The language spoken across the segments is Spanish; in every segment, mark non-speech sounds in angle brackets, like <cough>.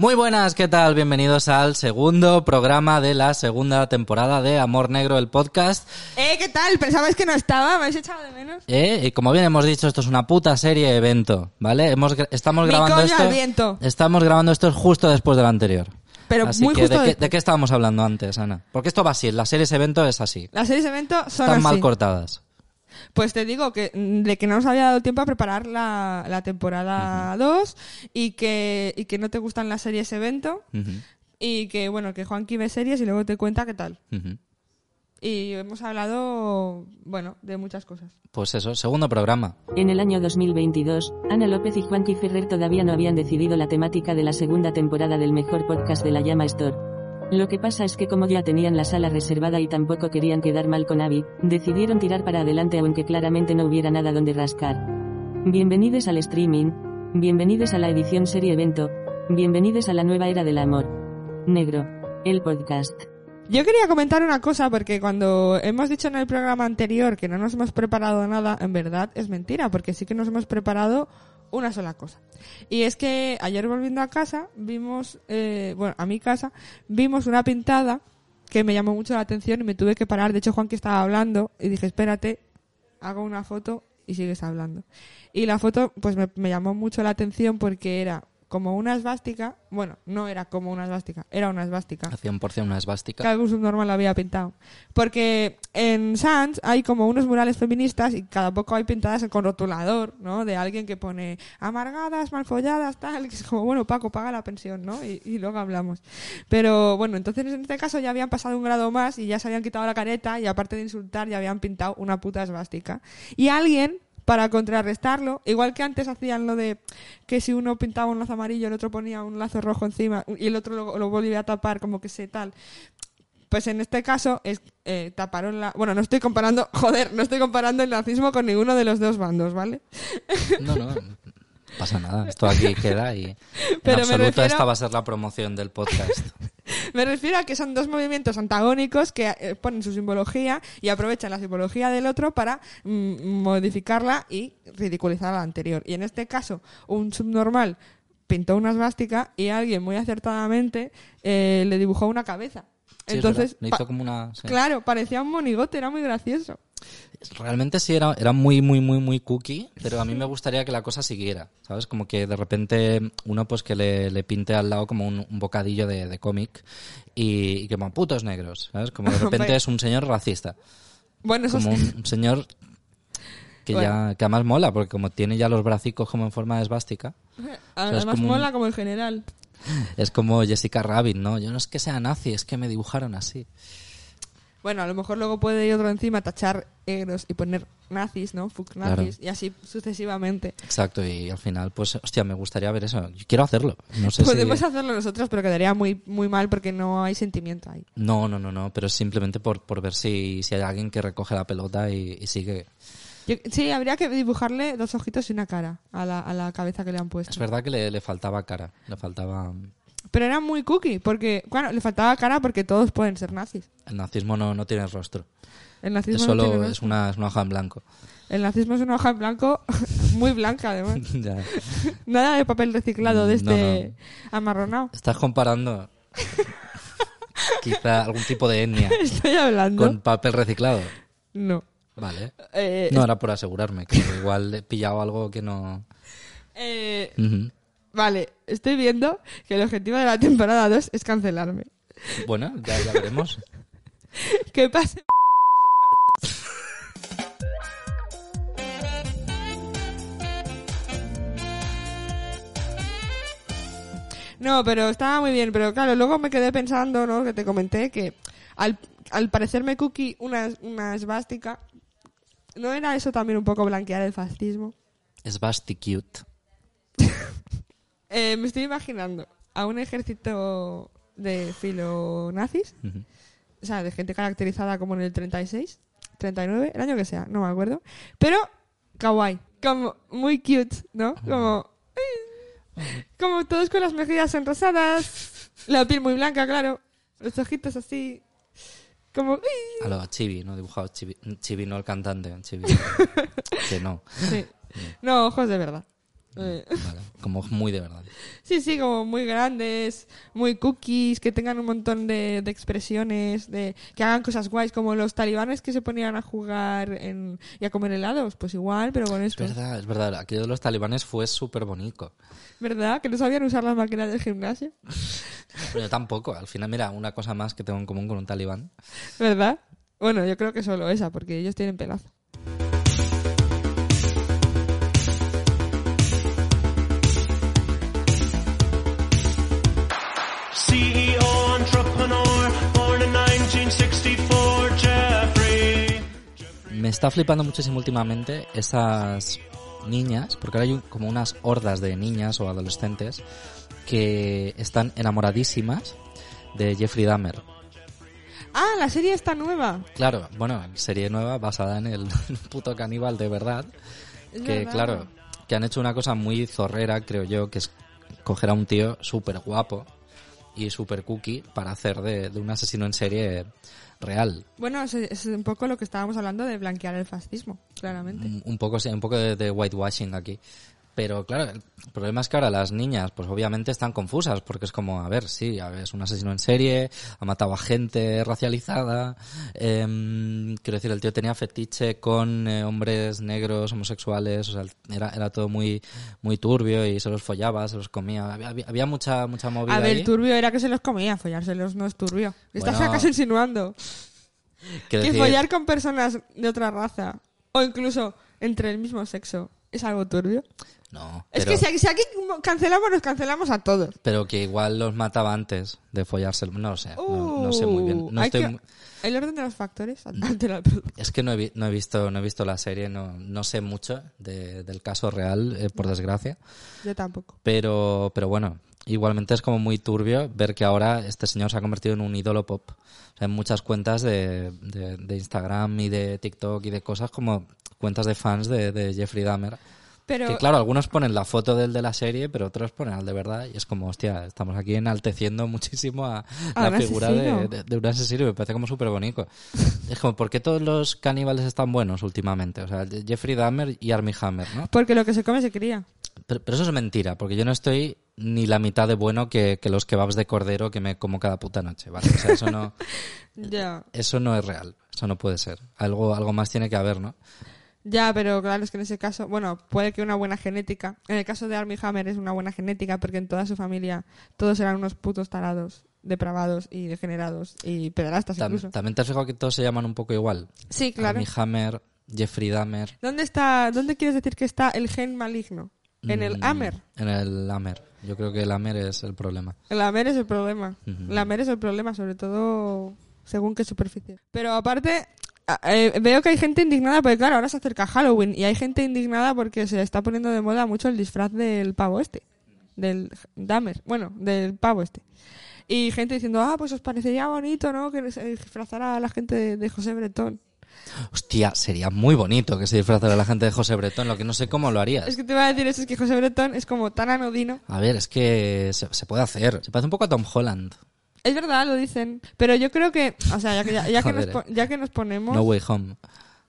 Muy buenas, ¿qué tal? Bienvenidos al segundo programa de la segunda temporada de Amor Negro, el podcast. Eh, ¿qué tal? ¿Pensabais que no estaba? ¿Me habéis echado de menos? Eh, y como bien hemos dicho, esto es una puta serie evento, ¿vale? Hemos, estamos Mi grabando coño esto. al viento. Estamos grabando esto justo después del anterior. Pero Así muy que, justo ¿de, qué, después. de qué estábamos hablando antes, Ana? Porque esto va así, las series evento es así. Las series evento son Están mal cortadas. Pues te digo que mm, de que no nos había dado tiempo a preparar la, la temporada 2 y que, y que no te gustan las series evento y que, bueno, que Juanqui ve series y luego te cuenta qué tal. Y hemos hablado, bueno, de muchas cosas. Pues eso, segundo programa. En el año 2022, Ana López y Juanqui Ferrer todavía no habían decidido la temática de la segunda temporada del mejor podcast de la Llama Store. Lo que pasa es que como ya tenían la sala reservada y tampoco querían quedar mal con Avi, decidieron tirar para adelante aunque claramente no hubiera nada donde rascar. Bienvenidos al streaming, bienvenidos a la edición serie evento, bienvenidos a la nueva era del amor. Negro, el podcast. Yo quería comentar una cosa porque cuando hemos dicho en el programa anterior que no nos hemos preparado nada, en verdad es mentira, porque sí que nos hemos preparado una sola cosa. Y es que ayer volviendo a casa vimos, eh, bueno, a mi casa, vimos una pintada que me llamó mucho la atención y me tuve que parar. De hecho, Juan que estaba hablando y dije, espérate, hago una foto y sigues hablando. Y la foto, pues me, me llamó mucho la atención porque era como una esvástica, bueno, no era como una esvástica, era una esvástica A 100% una esvástica. que algún subnormal lo había pintado. Porque en Sans hay como unos murales feministas y cada poco hay pintadas con rotulador, ¿no? De alguien que pone amargadas, malfolladas, tal, que es como, bueno, Paco, paga la pensión, ¿no? Y, y luego hablamos. Pero bueno, entonces en este caso ya habían pasado un grado más y ya se habían quitado la careta y aparte de insultar ya habían pintado una puta esvástica. Y alguien para contrarrestarlo, igual que antes hacían lo de que si uno pintaba un lazo amarillo, el otro ponía un lazo rojo encima y el otro lo, volvía a tapar como que se tal. Pues en este caso es eh, taparon la. Bueno, no estoy comparando, <laughs> joder, no estoy comparando el nazismo con ninguno de los dos bandos, ¿vale? No, no pasa nada. Esto aquí <laughs> queda y en Pero me absoluto refiero- esta va a ser la promoción del podcast. <laughs> Me refiero a que son dos movimientos antagónicos que eh, ponen su simbología y aprovechan la simbología del otro para mm, modificarla y ridiculizar a la anterior. Y en este caso, un subnormal pintó una esvástica y alguien muy acertadamente eh, le dibujó una cabeza. Sí, es Entonces, hizo como una... sí. claro, parecía un monigote, era muy gracioso. Realmente sí era, era muy, muy, muy, muy cookie, pero a mí me gustaría que la cosa siguiera, ¿sabes? Como que de repente uno pues que le, le pinte al lado como un, un bocadillo de, de cómic y, y que como putos negros, ¿sabes? Como de <laughs> repente es un señor racista, Bueno, eso como un, un señor que Bueno. ya que además mola, porque como tiene ya los bracicos como en forma de esvástica, <laughs> Además como un- mola como el general. es como Jessica Rabbit, ¿no? Yo no es que sea nazi, es que me dibujaron así. Bueno, a lo mejor luego puede ir otro encima, tachar egros y poner nazis, ¿no? Fuck Claro. nazis, y así sucesivamente. Exacto, y al final, pues, hostia, me gustaría ver eso. Yo quiero hacerlo. No sé Podemos si... hacerlo nosotros, pero quedaría muy, muy mal porque no hay sentimiento ahí. No, no, no, no, pero simplemente por, por ver si, si hay alguien que recoge la pelota y, y sigue. Yo- sí, habría que dibujarle dos ojitos y una cara a la, a la cabeza que le han puesto. Es verdad que le, le faltaba cara, le faltaba... Pero era muy cookie, porque, claro, le faltaba cara porque todos pueden ser nazis. El nazismo no, no tiene rostro. El nazismo, Es no solo tiene es una, es una hoja en blanco. El nazismo es una hoja en blanco <laughs> muy blanca, además. <laughs> Ya. <laughs> Nada de papel reciclado de no, este amarronado. Estás comparando quizá algún tipo de etnia Estoy hablando. con papel reciclado. No. Vale. Eh, No, era por asegurarme, que igual he pillado algo que no... eh. Vale, estoy viendo que el objetivo de la temporada 2 es cancelarme. Bueno, ya, ya veremos. <laughs> ¿Qué pasa? No, pero estaba muy bien. Pero claro, luego me quedé pensando, ¿no? Que te comenté que al, al parecerme Cookie una, una esvástica, ¿no era eso también un poco blanquear el fascismo? Es Basti cute. Eh, me estoy imaginando a un ejército de filonazis, o sea, de gente caracterizada como en el 36, 39, el año que sea, no me acuerdo, pero kawaii, como muy cute, ¿no? Como como todos con las mejillas enrosadas, la piel muy blanca, claro, los ojitos así como A lo Chibi, ¿no? Dibujado Chibi. Chibi, no el cantante. Chibi. <laughs> que no. sí. <laughs> No, ojos de verdad. Eh, Vale. Como muy de verdad. Sí, sí, como muy grandes, muy cookies, que tengan un montón de, de expresiones, de que hagan cosas guays, como los talibanes que se ponían a jugar en, y a comer helados, pues igual, pero con Es esto. verdad, es verdad. Aquello de los talibanes fue súper bonito. ¿Verdad? Que no sabían usar las máquinas del gimnasio. Pero yo tampoco. Al final, mira, una cosa más que tengo en común con un talibán. ¿Verdad? Bueno, yo creo que solo esa, porque ellos tienen pelazo. Me está flipando muchísimo últimamente esas niñas, porque ahora hay como unas hordas de niñas o adolescentes que están enamoradísimas de Jeffrey Dahmer. Ah, la serie está nueva. Claro, bueno, serie nueva basada en el <laughs> puto caníbal de verdad. Es que verdad. claro, que han hecho una cosa muy zorrera, creo yo, que es coger a un tío súper guapo y súper cookie para hacer de, de un asesino en serie real. Bueno, es, es un poco lo que estábamos hablando de blanquear el fascismo, claramente. Un, un poco, sí, un poco de, de whitewashing aquí. Pero claro, el problema es que ahora las niñas, pues obviamente están confusas, porque es como, a ver, sí, a ver, es un asesino en serie, ha matado a gente racializada, em, quiero decir, el tío tenía fetiche con eh, hombres negros, homosexuales, o sea, era, era todo muy, muy turbio y se los follaba, se los comía, había, mucha, mucha movida A ver, ahí. turbio era que se los comía, follárselos no es turbio. ¿Estás Bueno, acaso insinuando que decir, follar con personas de otra raza o incluso entre el mismo sexo es algo turbio? No, Es pero- que si aquí, si aquí cancelamos, nos cancelamos a todos. pero que igual los mataba antes de follárselo, no lo sé, no, no sé muy bien. Uh, No hay estoy que- mu- El orden de los factores. Es que no he, vi- no he visto no he visto la serie, no, no sé mucho de- del caso real, eh, por desgracia. Yo tampoco. Pero, pero bueno, igualmente es como muy turbio ver que ahora este señor se ha convertido en un ídolo pop. O sea, en muchas cuentas de, de, de Instagram y de TikTok y de cosas como cuentas de fans de, de Jeffrey Dahmer. Pero Que claro, algunos ponen la foto del de la serie, pero otros ponen al de verdad. Y es como, hostia, estamos aquí enalteciendo muchísimo a, A la figura de, de- de un asesino. Me parece como súper bonito. Es como, ¿por qué todos los caníbales están buenos últimamente? O sea, Jeffrey Dahmer y Armie Hammer, ¿no? porque lo que se come se cría. Pero, pero eso es mentira, porque yo no estoy ni la mitad de bueno que, que los kebabs de cordero que me como cada puta noche, ¿vale? O sea, eso no, <laughs> Ya. eso no es real. Eso no puede ser. Algo, algo más tiene que haber, ¿no? Ya, pero claro, es que en ese caso, bueno, puede que una buena genética. En el caso de Armie Hammer es una buena genética porque en toda su familia todos eran unos putos tarados, depravados y degenerados y pederastas Tam- incluso. También te has fijado que todos se llaman un poco igual. Sí, claro. Armie Hammer, Jeffrey Dahmer. ¿Dónde está, dónde quieres decir que está el gen maligno? En el Mm, Amer. En el Amer. Yo creo que el Amer es el problema. El Amer es el problema. El Amer es el problema, sobre todo según qué superficie. Pero aparte, eh, veo que hay gente indignada porque, claro, ahora se acerca Halloween y hay gente indignada porque se está poniendo de moda mucho el disfraz del pavo este. Del Dahmer. Bueno, del pavo este. Y gente diciendo, ah, pues os parecería bonito, ¿no? Que se disfrazara a la gente de, de José Bretón. Hostia, sería muy bonito que se disfrazara la gente de José Bretón, lo que no sé cómo lo harías. Es que te iba a decir eso, es que José Bretón es como tan anodino. A ver, es que se, se puede hacer. Se parece un poco a Tom Holland. Es verdad, lo dicen. Pero yo creo que, o sea, ya que, ya, ya que, nos, <laughs> po- ya que nos ponemos... No Way Home.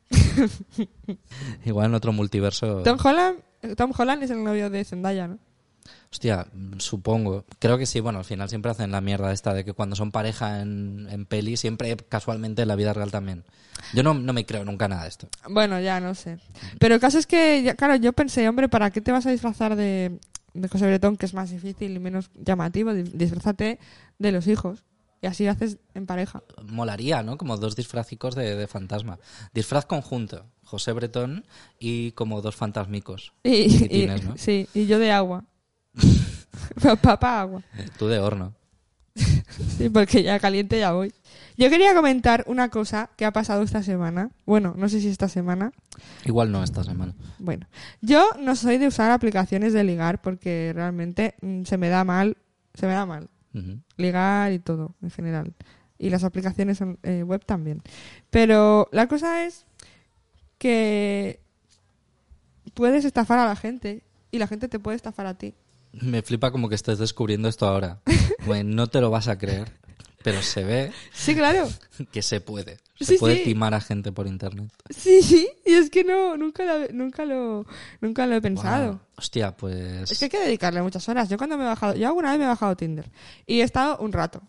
<laughs> Igual en otro multiverso. Tom Holland, Tom Holland es el novio de Zendaya, ¿no? Hostia, supongo. Creo que sí. Bueno, al final siempre hacen la mierda esta de que cuando son pareja en, en peli, siempre casualmente en la vida real también. Yo no, no me creo nunca nada de esto. Bueno, ya no sé. Pero el caso es que, ya- claro, yo pensé, hombre, ¿para qué te vas a disfrazar de, de José Bretón, que es más difícil y menos llamativo? Di- Disfrázate de los hijos. Y así haces en pareja. Molaría, ¿no? Como dos disfrazicos de, de fantasma. Disfraz conjunto. José Bretón y como dos fantasmicos. Y, y-. Sí, y yo de agua. <laughs> <laughs> Papá agua. Tú de horno. Sí, porque ya caliente ya voy. Yo quería comentar una cosa que ha pasado esta semana. Bueno, no sé si esta semana. Igual no esta semana. Bueno, yo no soy de usar aplicaciones de ligar porque realmente mm, se me da mal. Se me da mal. Ujú. Ligar y todo, en general. Y las aplicaciones son- eh, web también. Pero la cosa es que puedes estafar a la gente y la gente te puede estafar a ti. Me flipa como que estés descubriendo esto ahora. <laughs> Bueno, no te lo vas a creer, pero se ve Sí, claro. <laughs> que se puede. Se Sí, puede sí. timar a gente por internet. Sí, sí. Y es que no, nunca lo, nunca lo, nunca lo he pensado. Hostia, pues... Es que hay que dedicarle muchas horas. Yo cuando me he bajado, yo alguna vez me he bajado Tinder y he estado un rato.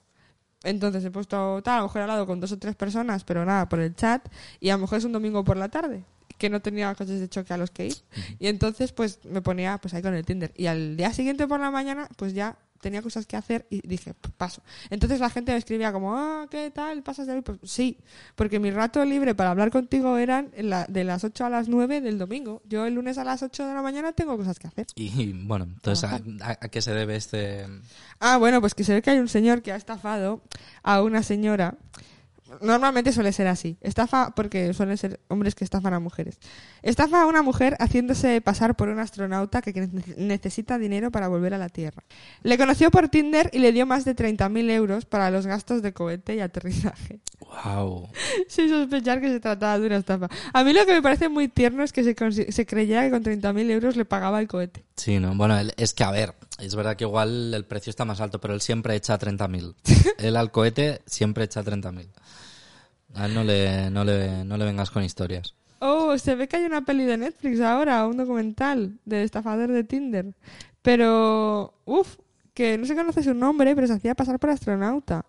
Entonces he puesto tal, a lo mejor he hablado con dos o tres personas, pero nada, por el chat, y a lo mejor es un domingo por la tarde, que no tenía coches de choque a los que ir. Y entonces pues me ponía pues ahí con el Tinder. Y al día siguiente por la mañana, pues ya tenía cosas que hacer y dije, "P- paso. Entonces la gente me escribía como, ah, ¿qué tal? ¿Pasas de hoy? Pues sí, porque mi rato libre para hablar contigo eran de las 8 a las 9 del domingo. Yo el lunes a las 8 de la mañana tengo cosas que hacer. Y bueno, entonces, ¿a, a- a qué se debe este...? Ah, bueno, pues que se ve que hay un señor que ha estafado a una señora. Normalmente suele ser así. Estafa porque suelen ser hombres que estafan a mujeres. Estafa a una mujer haciéndose pasar por un astronauta que ne- necesita dinero para volver a la Tierra. Le conoció por Tinder y le dio más de 30.000 euros para los gastos de cohete y aterrizaje. ¡Wow! <laughs> Sin sospechar que se trataba de una estafa. A mí lo que me parece muy tierno es que se, se creyera que con 30.000 euros le pagaba el cohete. Sí, no, bueno, es que a ver, es verdad que igual el precio está más alto, pero él siempre echa 30.000. <laughs> él al cohete siempre echa 30.000. A él no le, no, le, no le vengas con historias. Oh, se ve que hay una peli de Netflix ahora, un documental del estafador de Tinder. Pero, uff, que no se conoce su nombre, pero se hacía pasar por astronauta.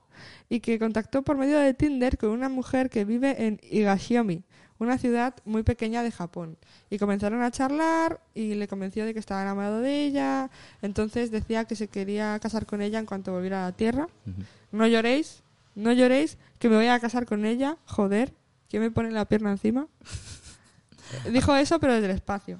Y que contactó por medio de Tinder con una mujer que vive en Higashiomi, una ciudad muy pequeña de Japón. Y comenzaron a charlar y le convenció de que estaba enamorado de ella. Entonces decía que se quería casar con ella en cuanto volviera a la Tierra. No lloréis, no lloréis, que me voy a casar con ella. Joder, ¿quién me pone la pierna encima? <laughs> Dijo eso, pero desde el espacio.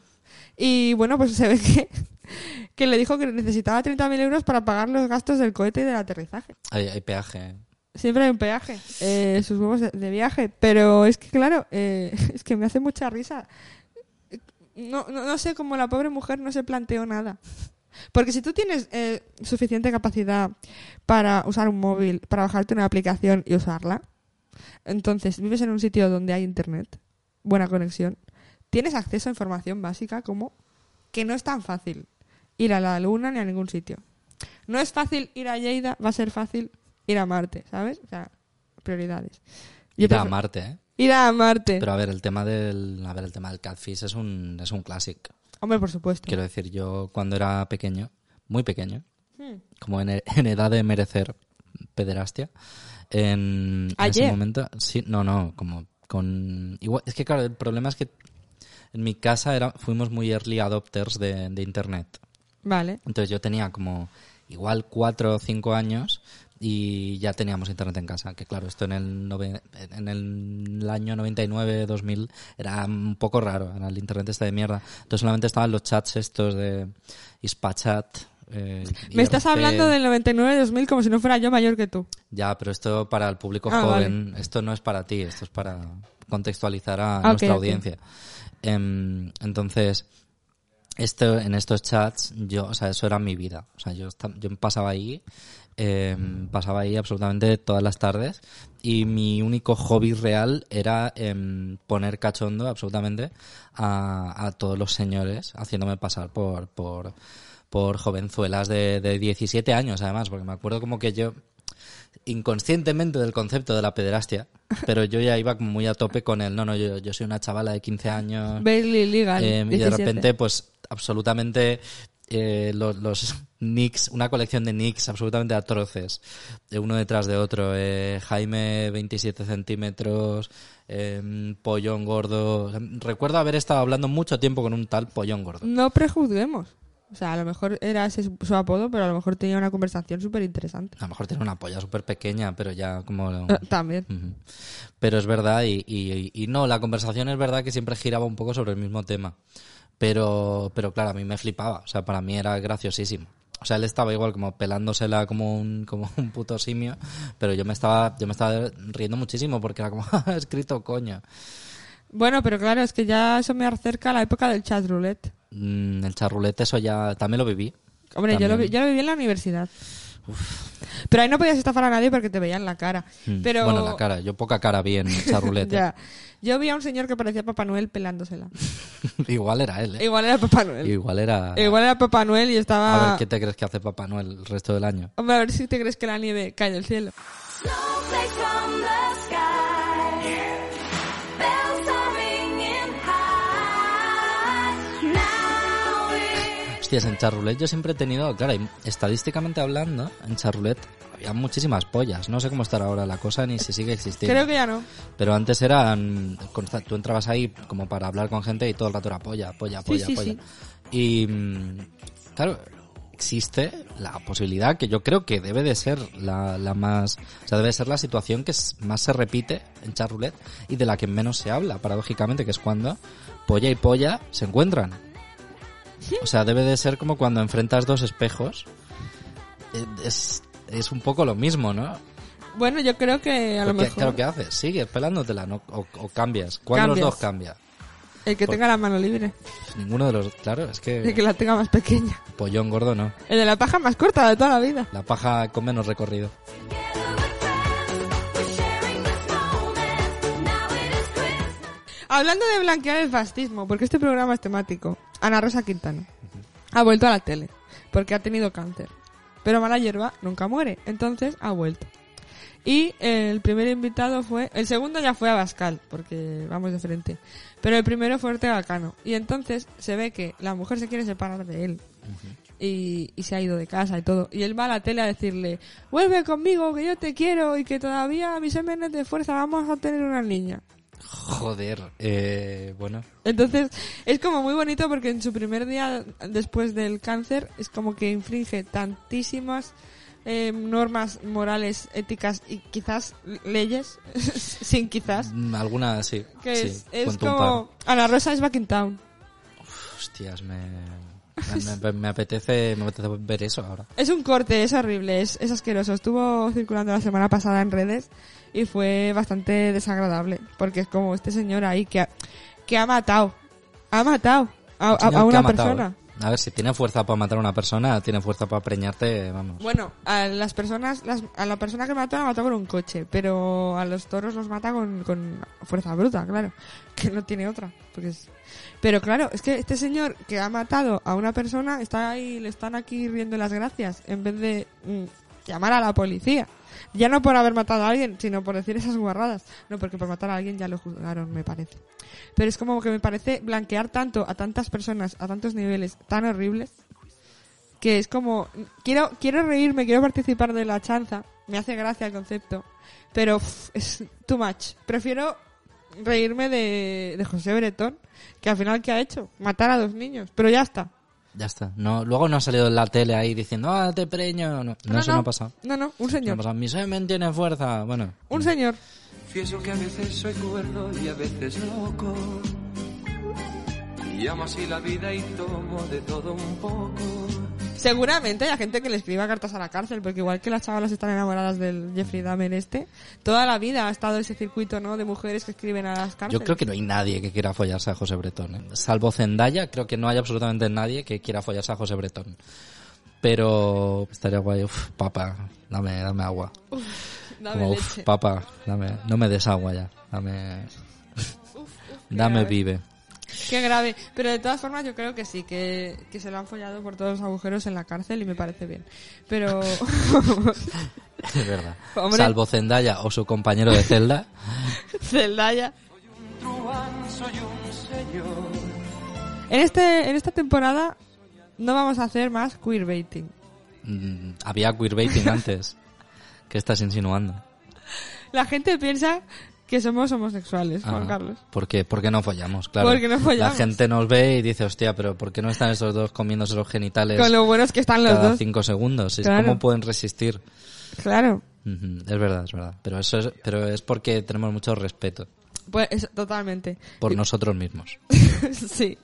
Y bueno, pues se ve que, <laughs> que le dijo que necesitaba 30.000 euros para pagar los gastos del cohete y del aterrizaje. Hay, hay peaje. Siempre hay un peaje, eh, sus huevos de, de viaje. Pero es que, claro, eh, <laughs> es que me hace mucha risa. No, no, no sé cómo la pobre mujer no se planteó nada. Porque si tú tienes eh, suficiente capacidad para usar un móvil, para bajarte una aplicación y usarla, entonces vives en un sitio donde hay internet, buena conexión, tienes acceso a información básica como que no es tan fácil ir a la luna ni a ningún sitio. No es fácil ir a Lleida, va a ser fácil ir a Marte, ¿sabes? O sea, prioridades. Yo Ir a Marte, ¿eh? Ir a Marte. Pero a ver, el tema del, a ver, el tema del catfish es un, es un clásico. Hombre, por supuesto. Quiero decir, yo cuando era pequeño, muy pequeño, Hmm. como en, <laughs> en edad de merecer pederastia, en, en ese momento, sí, no, no, como con, igual, es que claro, el problema es que en mi casa era, fuimos muy early adopters de, de internet. Vale. Entonces yo tenía como igual cuatro o cinco años y ya teníamos internet en casa. Que claro, esto en el, nove- en el año 99, 2000 era un poco raro. Era el internet este de mierda. Entonces solamente estaban los chats estos de Ispachat. eh, Me estás hablando del 99-2000 como si no fuera yo mayor que tú. Ya, pero esto para el público Ah, joven, esto no es para ti, esto es para contextualizar a Ok, nuestra audiencia. Em, entonces, esto, en estos chats, yo, o sea, eso era mi vida. O sea, yo, yo pasaba ahí, em, pasaba ahí absolutamente todas las tardes y mi único hobby real era em, poner cachondo absolutamente a, a todos los señores haciéndome pasar por, por, por jovenzuelas de, de 17 años, además, porque me acuerdo como que yo inconscientemente del concepto de la pederastia, pero yo ya iba muy a tope con el, no, no, yo, yo soy una chavala de 15 años, Bailey Legal. eh, y de 17. repente, pues, absolutamente eh, los, los nicks, una colección de nicks absolutamente atroces, de uno detrás de otro. eh, Jaime, 27 centímetros, eh, pollón gordo. Recuerdo haber estado hablando mucho tiempo con un tal pollón gordo. No prejuzguemos. O sea, a lo mejor era ese su, su apodo, pero a lo mejor tenía una conversación súper interesante. A lo mejor tiene una polla súper pequeña, pero ya como... También. Ujú. Pero es verdad, y, y- y no, la conversación es verdad que siempre giraba un poco sobre el mismo tema. Pero, pero claro, a mí me flipaba. O sea, para mí era graciosísimo. O sea, él estaba igual como pelándosela como un, como un puto simio, pero yo me estaba, yo me estaba riendo muchísimo porque era como, <laughs> "Ah, escrito coño. Bueno, pero claro, es que ya eso me acerca a la época del chat roulette. Mm, el charrulete, eso ya también lo viví. Hombre, yo lo, vi- yo lo viví en la universidad. Pero ahí no podías estafar a nadie porque te veían la cara. Mm, Pero Bueno, la cara, yo poca cara vi en el <laughs> charrulete. ya. Yo vi a un señor que parecía Papá Noel pelándosela. <laughs> Igual era él, ¿eh? Igual era Papá Noel. Igual era... Igual era Papá Noel y A estaba... ver, ¿qué te crees que hace Papá Noel el resto del año? Hombre, a ver si te crees que la nieve cae del cielo. Hostias, en charrulete yo siempre he tenido, claro, estadísticamente hablando, en charrulete había muchísimas pollas. No sé cómo estará ahora la cosa ni si sigue existiendo. Creo que ya no. Pero antes eran. Tú entrabas ahí como para hablar con gente y todo el rato era polla, polla, Sí, polla, sí, polla. sí. Y. mm, Claro, existe la posibilidad que yo creo que debe de ser la, la más. O sea, debe ser la situación que más se repite en charroulette y de la que menos se habla, paradójicamente, que es cuando polla y polla se encuentran. O sea, debe de ser como cuando enfrentas dos espejos. Eh, Es, es un poco lo mismo, ¿no? Bueno, yo creo que a lo Porque, mejor Claro, ¿qué haces? Sigues pelándotela ¿no? o, o cambias. ¿Cuál de Cambias. los dos cambia? el que por- tenga la mano libre, Ninguno de los... Claro, es el que que la tenga más pequeña. pollón gordo no. El de la paja más corta de toda la vida. La paja con menos recorrido. Hablando de blanquear el fascismo, porque este programa es temático, Ana Rosa Quintana ha vuelto a la tele porque ha tenido cáncer. Pero mala hierba nunca muere, entonces ha vuelto. Y el primer invitado fue, el segundo ya fue Abascal, porque vamos de frente. Pero el primero fue Ortega Cano. Y entonces se ve que la mujer se quiere separar de él. y, y se ha ido de casa y todo. Y él va a la tele a decirle, vuelve conmigo, que yo te quiero y que todavía mis semen es de fuerza, vamos a tener una niña. Joder, eh, bueno. Entonces, es como muy bonito porque en su primer día después del cáncer es como que infringe tantísimas eh, normas morales, éticas y quizás leyes, <laughs> sin quizás, Mm, Alguna, sí. que sí, es, como Ana Rosa es back in town. par. Hostias, me, me, apetece, me apetece ver eso ahora. Es un corte, es horrible, es, es asqueroso. Estuvo circulando la semana pasada en redes y fue bastante desagradable porque es como este señor ahí que ha, que ha matado, ha matado a, una matado, persona. A ver, si tiene fuerza para matar a una persona, tiene fuerza para preñarte, vamos. Bueno, a las personas, las- a la persona que mató la mató con un coche, pero a los toros los mata con, con fuerza bruta, claro, <laughs> que no tiene otra. Porque Pero claro, es que este señor que ha matado a una persona está ahí, le están aquí riendo las gracias, en vez de mm, llamar a la policía. Ya no por haber matado a alguien, sino por decir esas guarradas. No, porque por matar a alguien ya lo juzgaron, me parece. Pero es como que me parece blanquear tanto a tantas personas, a tantos niveles tan horribles, que es como quiero quiero reírme quiero participar de la chanza me hace gracia el concepto pero es too much prefiero reírme de, de José Bretón que al final qué ha hecho matar a dos niños pero ya está Ya está. No, luego no ha salido en la tele ahí diciendo, ah, te preño. No, no, eso no ha pasado. no no un No ha señor pasado. Mi semen tiene fuerza. Bueno. un señor Confieso que a veces soy cuerdo y a veces loco. Y amo así la vida y tomo de todo un poco. Seguramente hay gente que le escriba cartas a la cárcel porque igual que las chavalas están enamoradas del Jeffrey Dahmer este toda la vida ha estado ese circuito no de mujeres que escriben a las cárceles Yo creo que no hay nadie que quiera follarse a José Bretón. ¿eh? Salvo Zendaya, creo que no hay absolutamente nadie que quiera follarse a José Bretón. Pero estaría guay. Uf, papa, dame, dame agua. Dame Como, uf, leche. papa, dame, no me des agua ya. Dame, dame grave. vive. Qué grave. Pero de todas formas yo creo que sí, que, que se lo han follado por todos los agujeros en la cárcel y me parece bien. Pero... <laughs> Es verdad. Hombre. Salvo Zendaya o su compañero de celda. <laughs> Zendaya. En, este, en esta temporada no vamos a hacer más queerbaiting. mm, había queerbaiting antes. <laughs> ¿Qué estás insinuando? La gente piensa que somos homosexuales, Juan Ah, Carlos. ¿Por qué? Porque no follamos, claro. Porque no follamos. La gente nos ve y dice, hostia, pero ¿por qué no están esos dos comiéndose los genitales Con lo buenos que están los cada dos. cinco segundos? Es Claro. ¿Cómo pueden resistir? Claro. Es verdad, es verdad. Pero eso es, pero es porque tenemos mucho respeto Pues eso, totalmente. por nosotros mismos. <laughs> sí.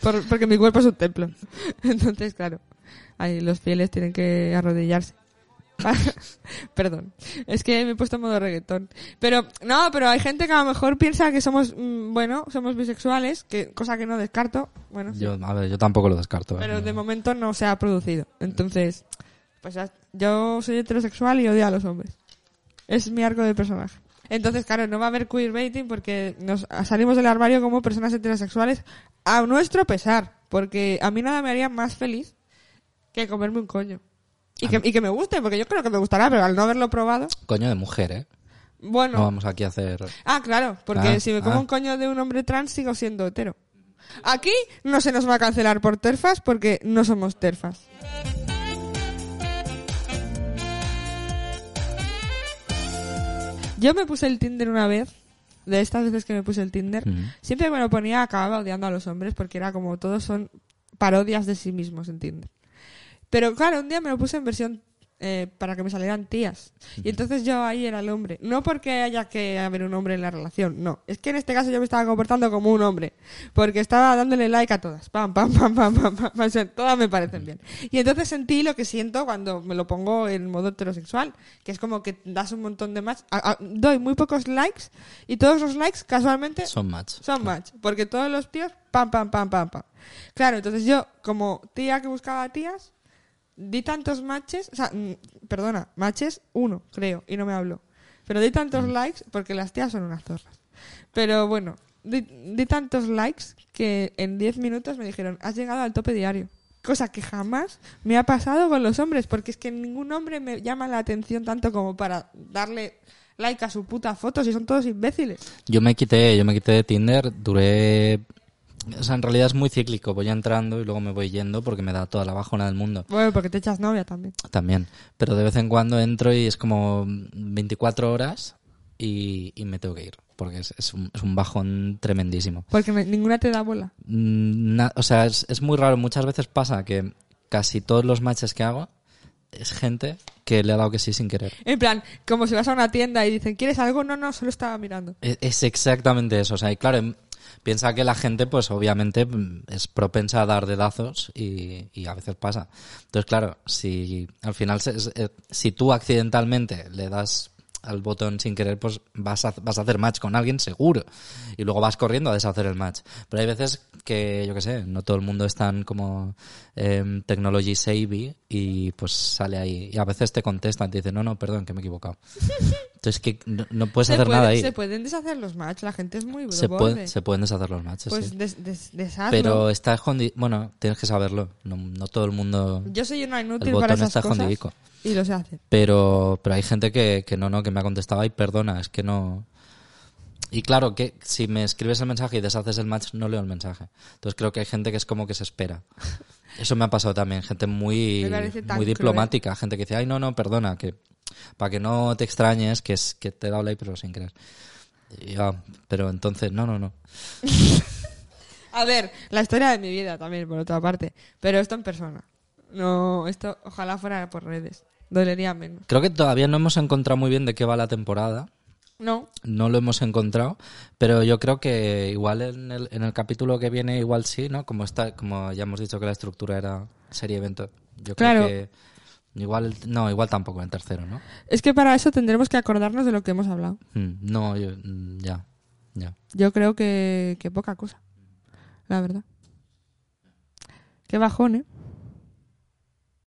Por- porque mi cuerpo es un templo. <laughs> Entonces, claro. Ahí los fieles tienen que arrodillarse. <laughs> Perdón, es que me he puesto en modo reggaetón. Pero, no, pero hay gente que a lo mejor piensa que somos, mm, bueno, somos bisexuales, que cosa que no descarto. Bueno, sí. Yo, a ver, yo tampoco lo descarto. ¿eh? pero de momento no se ha producido. Entonces, pues ya- yo soy heterosexual y odio a los hombres. Es mi arco de personaje. Entonces, claro, no va a haber queerbaiting porque nos salimos del armario como personas heterosexuales a nuestro pesar. Porque a mí nada me haría más feliz que comerme un coño. Y que, y que me guste, porque yo creo que me gustará, pero al no haberlo probado, Coño de mujer, ¿eh? bueno. No vamos aquí a hacer... Ah, claro, porque Ah, si me como ah. un coño de un hombre trans sigo siendo hetero. Aquí no se nos va a cancelar por terfas porque no somos terfas. Yo me puse el Tinder una vez, de estas veces que me puse el Tinder, Mm. siempre me lo ponía, acababa odiando a los hombres porque era como todos son parodias de sí mismos en Tinder. Pero claro, un día me lo puse en versión eh, para que me salieran tías. Y entonces yo ahí era el hombre. No porque haya que haber un hombre en la relación, no. Es que en este caso yo me estaba comportando como un hombre. Porque estaba dándole like a todas. Pam, pam, pam, pam, pam, pam. O sea, todas me parecen bien. Y entonces sentí lo que siento cuando me lo pongo en modo heterosexual. Que es como que das un montón de match. a- a- doy muy pocos likes. Y todos los likes casualmente Son match. son match, porque todos los tíos, pam, pam, pam, pam, pam. Claro, entonces yo, como tía que buscaba tías, di tantos matches, o sea, mm, perdona, matches, uno, creo, y no me habló. Pero di tantos likes, porque las tías son unas zorras. Pero bueno, di, di tantos likes que en 10 minutos me dijeron, has llegado al tope diario. Cosa que jamás me ha pasado con los hombres, porque es que ningún hombre me llama la atención tanto como para darle like a su puta foto, si son todos imbéciles. Yo me quité, yo me quité de Tinder, duré... O sea, en realidad es muy cíclico, voy entrando y luego me voy yendo porque me da toda la bajona del mundo. Bueno, porque te echas novia también. También. Pero de vez en cuando entro y es como 24 horas y, y me tengo que ir. Porque es, es un, es un bajón tremendísimo. Porque me- ninguna te da bola. Mm, na- o sea, es, es muy raro. Muchas veces pasa que casi todos los matches que hago es gente que le ha dado que sí sin querer. En plan, como si vas a una tienda y dicen, ¿quieres algo? No, no, solo estaba mirando. Es, es exactamente eso. O sea, y claro, em, piensa que la gente, pues obviamente mm, es propensa a dar dedazos y, y a veces pasa. Entonces, claro, si al final, eh, si tú accidentalmente le das al botón sin querer, pues vas a, vas a hacer match con alguien seguro. Y luego vas corriendo a deshacer el match. Pero hay veces que, yo qué sé, no todo el mundo es tan como em, technology savvy y pues sale ahí. Y a veces te contestan, te dicen, no, no, perdón, que me he equivocado. <laughs> Entonces que no, no puedes se, hacer puede- nada ahí. se pueden deshacer los match, la gente es muy Se, puede- se pueden deshacer los matches, Pues sí. des- des- deshazlo. Pero está escondido. Bueno, tienes que saberlo. No, no todo el mundo. Yo soy una inútil el para botón esas está cosas. escondidico. Y lo sé hacer. Pero, pero hay gente que, que no, no, que me ha contestado. Ay, perdona, es que no. Y claro, que si me escribes el mensaje y deshaces el match, no leo el mensaje. Entonces creo que hay gente que es como que se espera. <laughs> Eso me ha pasado también. Gente muy, muy cruel. diplomática. Gente que dice, ay, no, no, perdona, que para que no te extrañes, que es que te he dado like, pero sin querer. Y "Ah, pero entonces, no, no, no. <laughs> A ver, la historia de mi vida también, por otra parte. Pero esto en persona. No, esto ojalá fuera por redes. Dolería menos. Creo que todavía no hemos encontrado muy bien de qué va la temporada. No, No lo hemos encontrado, pero yo creo que igual en el, en el capítulo que viene igual sí, ¿no? Como está, como ya hemos dicho que la estructura era serie evento. Yo creo Claro. que igual no, igual tampoco en tercero, ¿no? es que para eso tendremos que acordarnos de lo que hemos hablado. Mm, no, yo, mm, ya, ya. Yo creo que, que poca cosa. La verdad. Qué bajón, ¿eh?